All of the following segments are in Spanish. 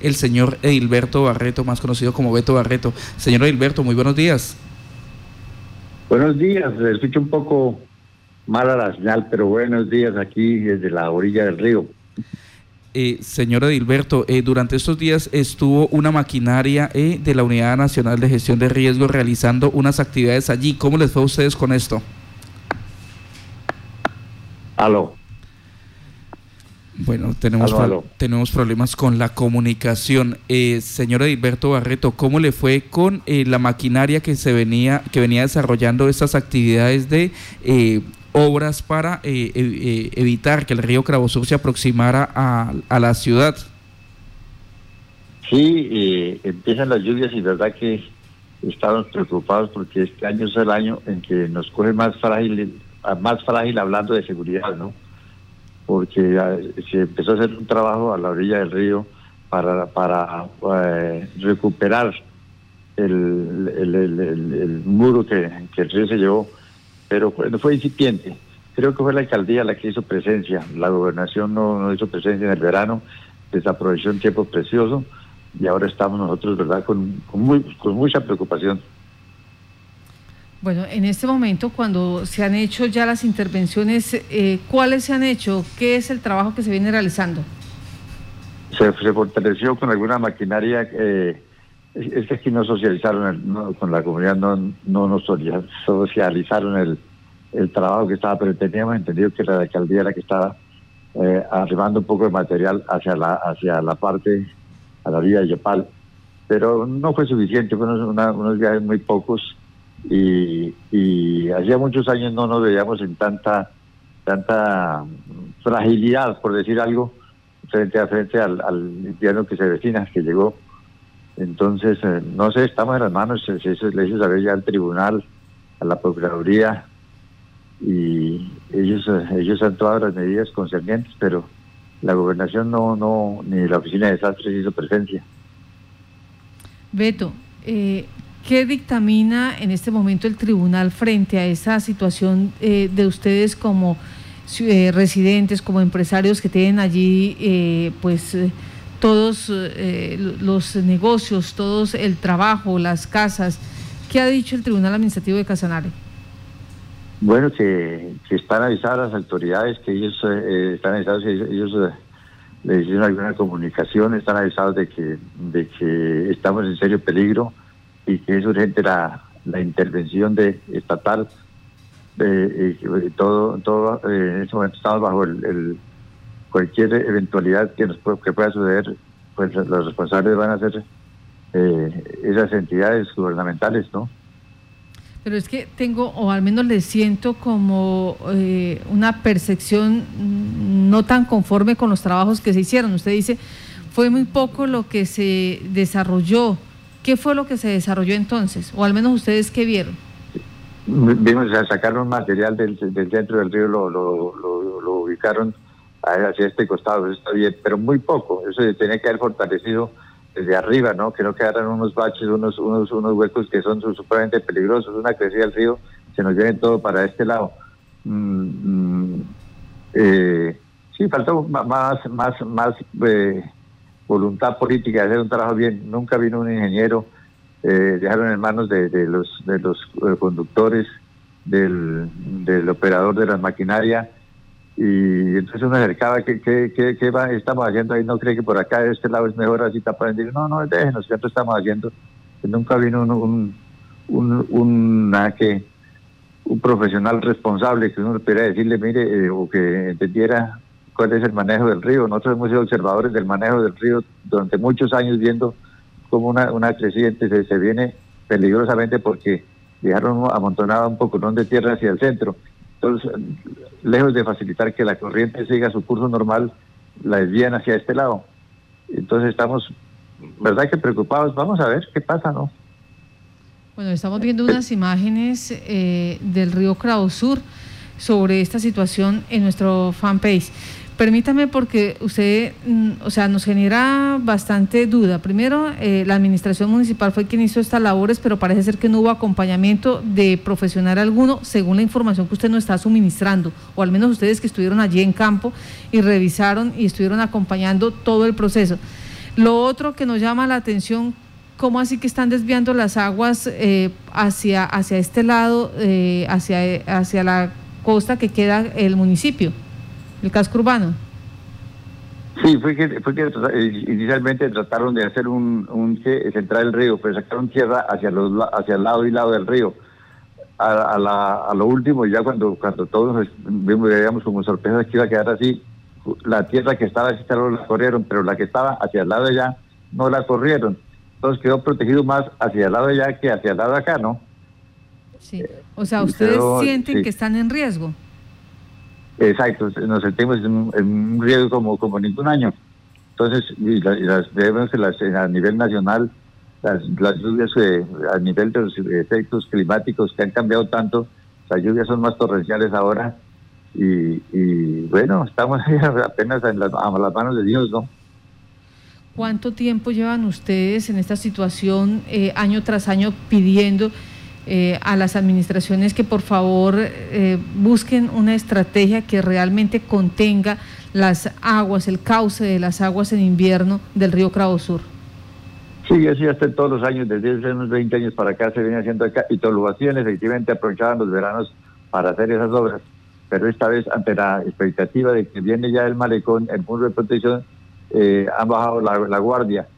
el señor Edilberto Barreto, más conocido como Beto Barreto. Señor Edilberto, muy buenos días. Buenos días, escucho un poco mala la señal, pero buenos días aquí desde la orilla del río. Eh, señor Edilberto, eh, durante estos días estuvo una maquinaria eh, de la Unidad Nacional de Gestión de Riesgos realizando unas actividades allí. ¿Cómo les fue a ustedes con esto? Aló. Bueno, tenemos, tenemos problemas con la comunicación. Eh, señor Edilberto Barreto, ¿cómo le fue con eh, la maquinaria que se venía, que venía desarrollando estas actividades de eh, obras para evitar que el río Cravosur se aproximara a, a la ciudad? Sí, empiezan las lluvias y verdad que estamos preocupados porque este año es el año en que nos coge más frágil, más frágil hablando de seguridad, ¿no? Porque se empezó a hacer un trabajo a la orilla del río para, para eh, recuperar el, el, muro que, el río se llevó, pero no fue incipiente. Creo que fue la alcaldía la que hizo presencia, la gobernación no, no hizo presencia en el verano, desaprovechó un tiempo precioso y ahora estamos nosotros, ¿verdad?, con, con mucha preocupación. Bueno, en este momento, cuando se han hecho ya las intervenciones, eh, ¿cuáles se han hecho? ¿Qué es el trabajo que se viene realizando? Se, fortaleció con alguna maquinaria. Eh, es que no socializaron, con la comunidad no, no nos socializaron el, el trabajo que estaba, pero teníamos entendido que la alcaldía era que estaba eh, arribando un poco de material hacia la hacia la parte, a la vía de Yopal. Pero no fue suficiente, fueron unos viajes muy pocos y, y hacía muchos años no nos veíamos en tanta tanta fragilidad, por decir algo, frente a frente al, invierno que se vecina, que llegó. Entonces, eh, no sé, estamos en las manos, se, le hizo saber ya al tribunal, a la Procuraduría, y ellos, eh, ellos han tomado las medidas concernientes, pero la gobernación no, no, ni la oficina de desastres hizo presencia. Beto, eh, ¿Qué dictamina en este momento el tribunal frente a esa situación eh, de ustedes como eh, residentes, como empresarios que tienen allí, eh, pues todos los negocios, todos el trabajo, las casas? ¿Qué ha dicho el Tribunal Administrativo de Casanare? Bueno, que, están avisadas las autoridades, que ellos están avisados, ellos, le hicieron alguna comunicación, están avisados de que, de que estamos en serio peligro y que es urgente la, la intervención de estatal de, todo todo eh, en este momento estamos bajo el, cualquier eventualidad que nos que pueda suceder pues los responsables van a ser eh, esas entidades gubernamentales no pero es que tengo o al menos le siento como eh, una percepción no tan conforme con los trabajos que se hicieron. Usted dice fue muy poco lo que se desarrolló ¿Qué fue lo que se desarrolló entonces? O al menos ustedes qué vieron. Vimos, sacaron material del, centro del río, lo, ubicaron hacia este costado, eso está bien, pero muy poco. Eso tenía que haber fortalecido desde arriba, ¿no? Que no quedaran unos baches, unos, unos, unos huecos que son supremamente peligrosos. Una crecida del río, se nos viene todo para este lado. Mm, mm, eh, sí, faltó más, más, más eh, voluntad política de hacer un trabajo bien. Nunca vino un ingeniero, eh, dejaron en manos de, los, de los eh, conductores, del, del operador de la maquinaria. Y entonces uno acercaba, ¿qué, qué, qué, qué estamos haciendo ahí? ¿No cree que por acá de este lado es mejor así tapar? No, no, déjenos, ¿qué estamos haciendo? nunca vino un, un, un, que, un profesional responsable que uno pudiera decirle, mire, eh, o que entendiera cuál es el manejo del río. Nosotros hemos sido observadores del manejo del río durante muchos años viendo cómo una, una creciente se, se viene peligrosamente porque dejaron amontonada un poco de tierra hacia el centro. Entonces, lejos de facilitar que la corriente siga su curso normal, la desvían hacia este lado. Entonces estamos, ¿verdad que preocupados? Vamos a ver qué pasa, ¿no? Bueno, estamos viendo unas imágenes eh, del río Sur sobre esta situación en nuestro fanpage. Permítame porque usted, mm, o sea, nos genera bastante duda. Primero, eh, la administración municipal fue quien hizo estas labores, pero parece ser que no hubo acompañamiento de profesional alguno, según la información que usted nos está suministrando, o al menos ustedes que estuvieron allí en campo y revisaron y estuvieron acompañando todo el proceso. Lo otro que nos llama la atención, ¿cómo así que están desviando las aguas eh, hacia, hacia este lado, eh, hacia, hacia la costa que queda el municipio, el casco urbano? Sí, fue que, fue que eh, inicialmente trataron de hacer un, un centrar el río, pero sacaron tierra hacia los hacia el lado y lado del río. A, la, a lo último, ya cuando cuando todos vimos, veíamos como sorpresa que iba a quedar así, la tierra que estaba hacia la corrieron, pero la que estaba hacia el lado de allá no la corrieron. Entonces quedó protegido más hacia el lado de allá que hacia el lado de acá, ¿no? Sí. O sea, ¿ustedes sienten que están en riesgo? Exacto, nos sentimos en un, riesgo como, como ningún año. Entonces, y las, debemos que las, a nivel nacional, las, las lluvias eh, a nivel de los efectos climáticos que han cambiado tanto, las lluvias son más torrenciales ahora y, y bueno, estamos apenas en las, a las manos de Dios, ¿no? ¿Cuánto tiempo llevan ustedes en esta situación eh, año tras año pidiendo eh, a las administraciones que por favor eh, busquen una estrategia que realmente contenga las aguas, el cauce de las aguas en invierno del río Cravo Sur. Sí, así hasta todos los años, desde hace unos 20 años para acá se viene haciendo acá y lo hacían, efectivamente aprovechaban los veranos para hacer esas obras, pero esta vez ante la expectativa de que viene ya el malecón, el muro de protección, eh, han bajado la, guardia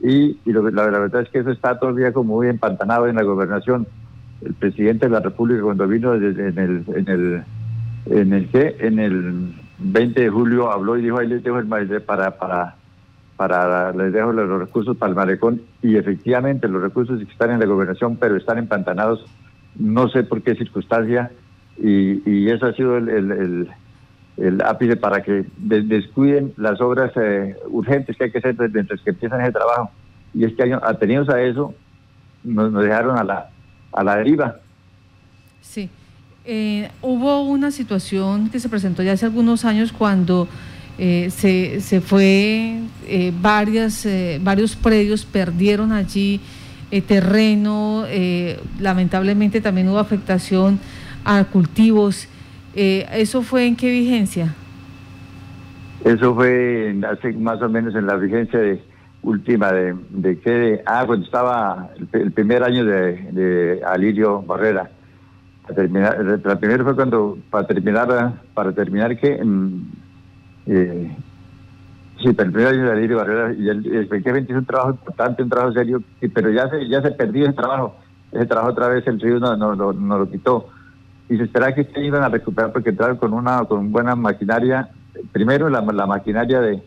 y, la, la, verdad es que eso está todavía como muy empantanado en la gobernación el presidente de la República cuando vino en el en el en el que en el 20 de julio habló y dijo ahí les dejo el para para para les dejo los recursos para el malecón y efectivamente los recursos están en la gobernación pero están empantanados. No sé por qué circunstancia. Y, y eso ha sido el, el, el, ápice para que descuiden las obras eh, urgentes que hay que hacer mientras que empiezan ese trabajo. Y este año atenidos a eso nos dejaron a la a la deriva. Sí. Eh, hubo una situación que se presentó ya hace algunos años cuando eh, se, se, fue, eh, varias, varios predios perdieron allí terreno, lamentablemente también hubo afectación a cultivos. ¿Eso fue en qué vigencia? Eso fue hace más o menos en la vigencia de última de, de ah, cuando estaba el, primer año de, de, Alirio Barrera. terminar, la primera fue cuando, para terminar, para terminar que, mm, eh, sí, para el primer año de Alirio Barrera, y él efectivamente hizo un trabajo importante, un trabajo serio, pero ya se, ya se perdió ese trabajo. Ese trabajo otra vez el río no, no, no, lo quitó. Y se espera que este iban a recuperar porque entraron con una con buena maquinaria. Primero la, la maquinaria de,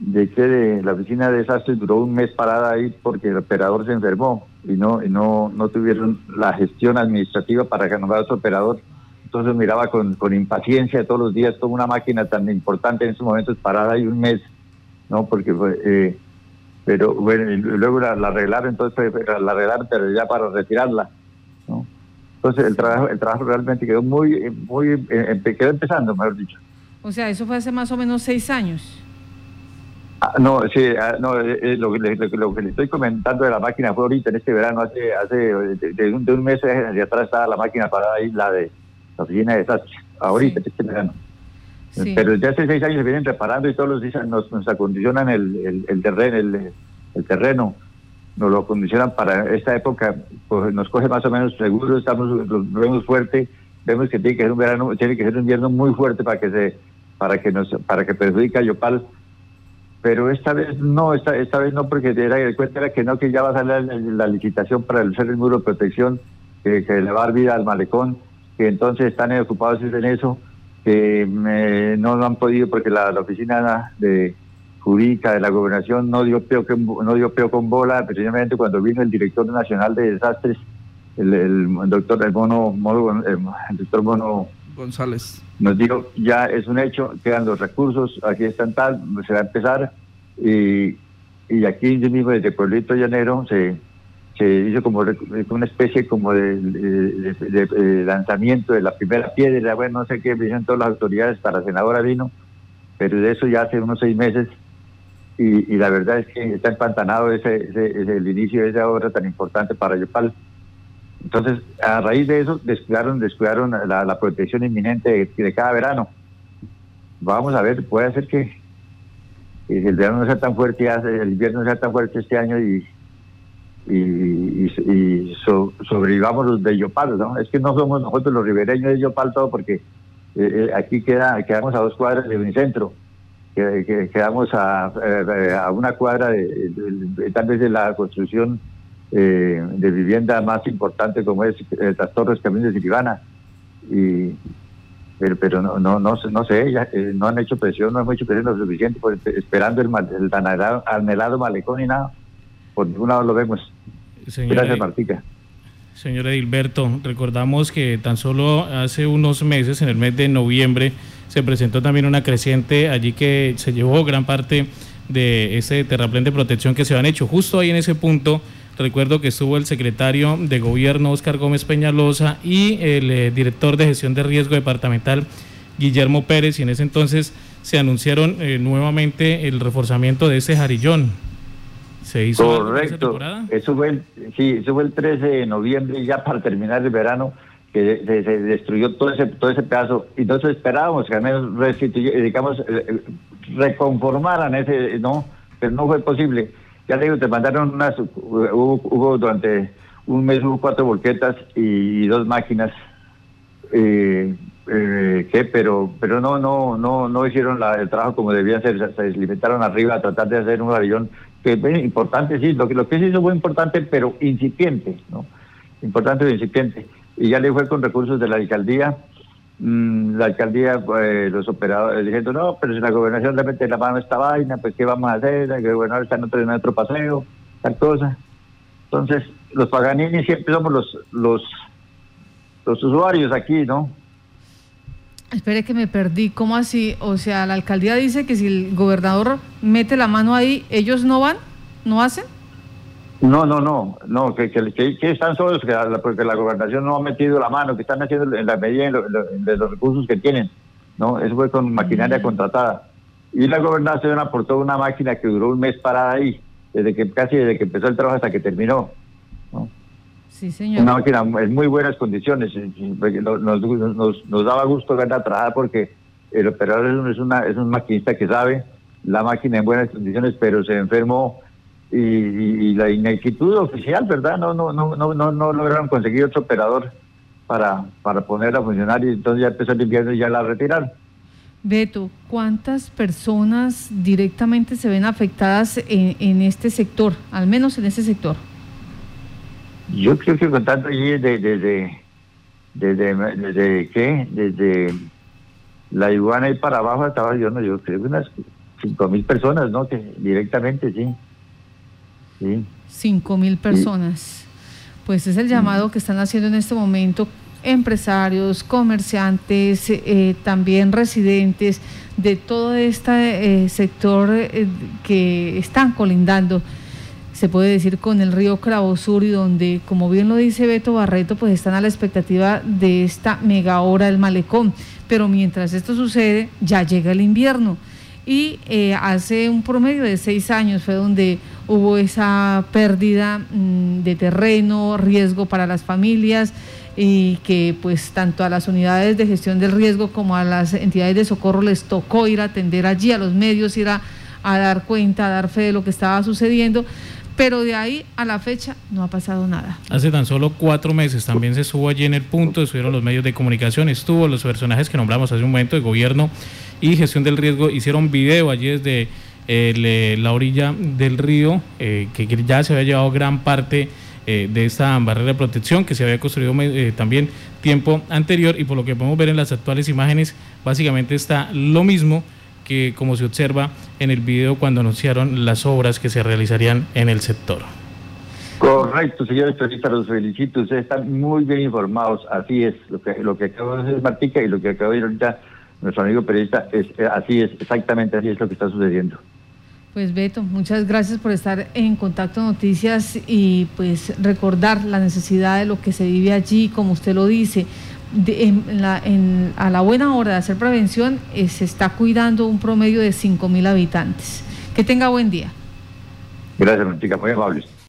de que la oficina de desastres duró un mes parada ahí porque el operador se enfermó y no y no no tuvieron la gestión administrativa para renovar a su operador. Entonces miraba con, con impaciencia todos los días como una máquina tan importante en esos momentos parada ahí un mes, ¿no? Porque eh, pero bueno, y luego la, arreglaron, entonces la arreglaron, pero ya para retirarla, ¿no? Entonces el trabajo el trabajo realmente quedó muy muy eh, quedó empezando, mejor dicho. O sea, eso fue hace más o menos seis años. Ah, no, sí, ah, no, eh, eh, lo, que le, estoy comentando de la máquina fue ahorita en este verano, hace hace de, un, mes hacia atrás estaba la máquina parada ahí, la de la oficina de desastres, ahorita en este verano. Pero ya hace seis años se vienen reparando y todos los días nos, nos acondicionan el, el, terreno, el, terreno, nos lo acondicionan para esta época, pues nos coge más o menos seguro, estamos, nos vemos fuerte, vemos que tiene que ser un verano, tiene que ser un invierno muy fuerte para que se, para que nos, para que perjudique a Yopal pero esta vez no, esta, esta vez no, porque era, el cuento era que no, que ya va a salir la, licitación para el el muro de protección, que, le va a dar vida al malecón, que entonces están ocupados en eso, que no lo han podido porque la, oficina de jurídica de la gobernación no dio peo, no dio peo con bola, precisamente cuando vino el director nacional de desastres, el, el doctor el mono, el doctor Mono González. Nos dijo, ya es un hecho, quedan los recursos, aquí están tal, se va a empezar. Y, y aquí mismo, desde Pueblito Llanero, se, se hizo como una especie como de, lanzamiento de la primera piedra, bueno, no sé qué, dicen todas las autoridades, para senadora vino, pero de eso ya hace unos seis meses. Y, y la verdad es que está empantanado ese, ese, ese, el inicio de esa obra tan importante para Yopal. Entonces, a raíz de eso, descuidaron, descuidaron la, protección inminente de, cada verano. Vamos a ver, puede ser que, el verano no sea tan fuerte, el invierno no sea tan fuerte este año y, sobrevivamos los de Yopal, ¿no? Es que no somos nosotros los ribereños de Yopal todo porque eh, eh, aquí queda, quedamos a dos cuadras de Unicentro, que, quedamos a, eh, una cuadra de, tal vez de la construcción de vivienda más importante como es las Torres Caminos de Siribana. Y, pero, pero no, no, no, no sé, ya, no han hecho presión, no hemos hecho presión lo suficiente, pues, esperando el, el anhelado malecón y nada. Por ningún lado lo vemos. Gracias, Martica. Señor Edilberto, recordamos que tan solo hace unos meses, en el mes de noviembre, se presentó también una creciente allí que se llevó gran parte de ese terraplén de protección que se han hecho. Justo ahí en ese punto, recuerdo que estuvo el secretario de gobierno Oscar Gómez Peñalosa y el eh, director de gestión de riesgo departamental Guillermo Pérez, y en ese entonces se anunciaron eh, nuevamente el reforzamiento de ese jarillón. ¿Se hizo Correcto. Eso fue el, sí, eso fue el 13 de noviembre, ya para terminar el verano, que se, destruyó todo ese todo ese pedazo. Y entonces esperábamos que al menos digamos, eh, reconformaran ese, no, pero no fue posible. Ya le digo, te mandaron unas, hubo, durante un mes hubo cuatro volquetas y, dos máquinas. Eh, eh, pero pero no no no no hicieron el trabajo como debían ser se limitaron arriba a tratar de hacer un avión que es importante, sí, lo que, lo que se hizo fue importante, pero incipiente, ¿no? Importante pero incipiente. Y ya le fue con recursos de la alcaldía, la alcaldía, pues, los operadores diciendo, no, pero si la gobernación le mete la mano a esta vaina, pues ¿qué vamos a hacer? El gobernador está en otro, en otro paseo, tal cosa. Entonces, los Paganini siempre somos los, los, los usuarios aquí, ¿no? Espere que me perdí, ¿cómo así? O sea, la alcaldía dice que si el gobernador mete la mano ahí, ¿ellos no van? ¿No hacen? No, no, no, no, que, que, están solos, que porque la gobernación no ha metido la mano, que están haciendo en la medida de los recursos que tienen, ¿no? Eso fue con maquinaria mm. contratada. Y la gobernación aportó una máquina que duró un mes parada ahí, desde que casi desde que empezó el trabajo hasta que terminó, ¿no? Sí, señor. Una máquina en muy buenas condiciones. Nos, nos, nos daba gusto verla trabajar porque el operador es, una, es un maquinista que sabe la máquina en buenas condiciones, pero se enfermó y, la ineptitud oficial, ¿verdad? No, no, no, no, no, no lograron conseguir otro operador para, para ponerla a funcionar y entonces ya empezó el invierno y ya la retiraron. Beto, ¿cuántas personas directamente se ven afectadas en, en este sector, al menos en ese sector? Yo creo que contando allí desde, desde, desde, desde, ¿qué? Desde la iguana y para abajo estaba yo, no, yo creo que unas cinco mil personas, ¿no? Que directamente, sí. Sí. Cinco mil personas. Pues es el llamado que están haciendo en este momento empresarios, comerciantes, eh, también residentes de todo este eh, sector eh, que están colindando se puede decir, con el río Sur y donde, como bien lo dice Beto Barreto, pues están a la expectativa de esta mega hora del malecón. Pero mientras esto sucede, ya llega el invierno. Y hace un promedio de seis años fue donde hubo esa pérdida mm, de terreno, riesgo para las familias y que pues tanto a las unidades de gestión del riesgo como a las entidades de socorro les tocó ir a atender allí, a los medios, ir a, dar cuenta, a dar fe de lo que estaba sucediendo pero de ahí a la fecha no ha pasado nada. Hace tan solo cuatro meses también se estuvo allí en el punto, estuvieron los medios de comunicación, estuvo los personajes que nombramos hace un momento de gobierno y gestión del riesgo, hicieron video allí desde eh, la orilla del río, eh, que ya se había llevado gran parte eh, de esta barrera de protección que se había construido también tiempo anterior y por lo que podemos ver en las actuales imágenes, básicamente está lo mismo que como se observa en el video cuando anunciaron las obras que se realizarían en el sector. Correcto, señores periodistas, los felicito. Ustedes están muy bien informados. Así es, lo que, lo que acabo de decir Martica y lo que acabo de decir ahorita nuestro amigo periodista, es, eh, así es, exactamente así es lo que está sucediendo. Pues Beto, muchas gracias por estar en Contacto Noticias y pues recordar la necesidad de lo que se vive allí, como usted lo dice, a la buena hora de hacer prevención eh, se está cuidando un promedio de 5 mil habitantes. Que tenga buen día. Gracias, chica, muy amable.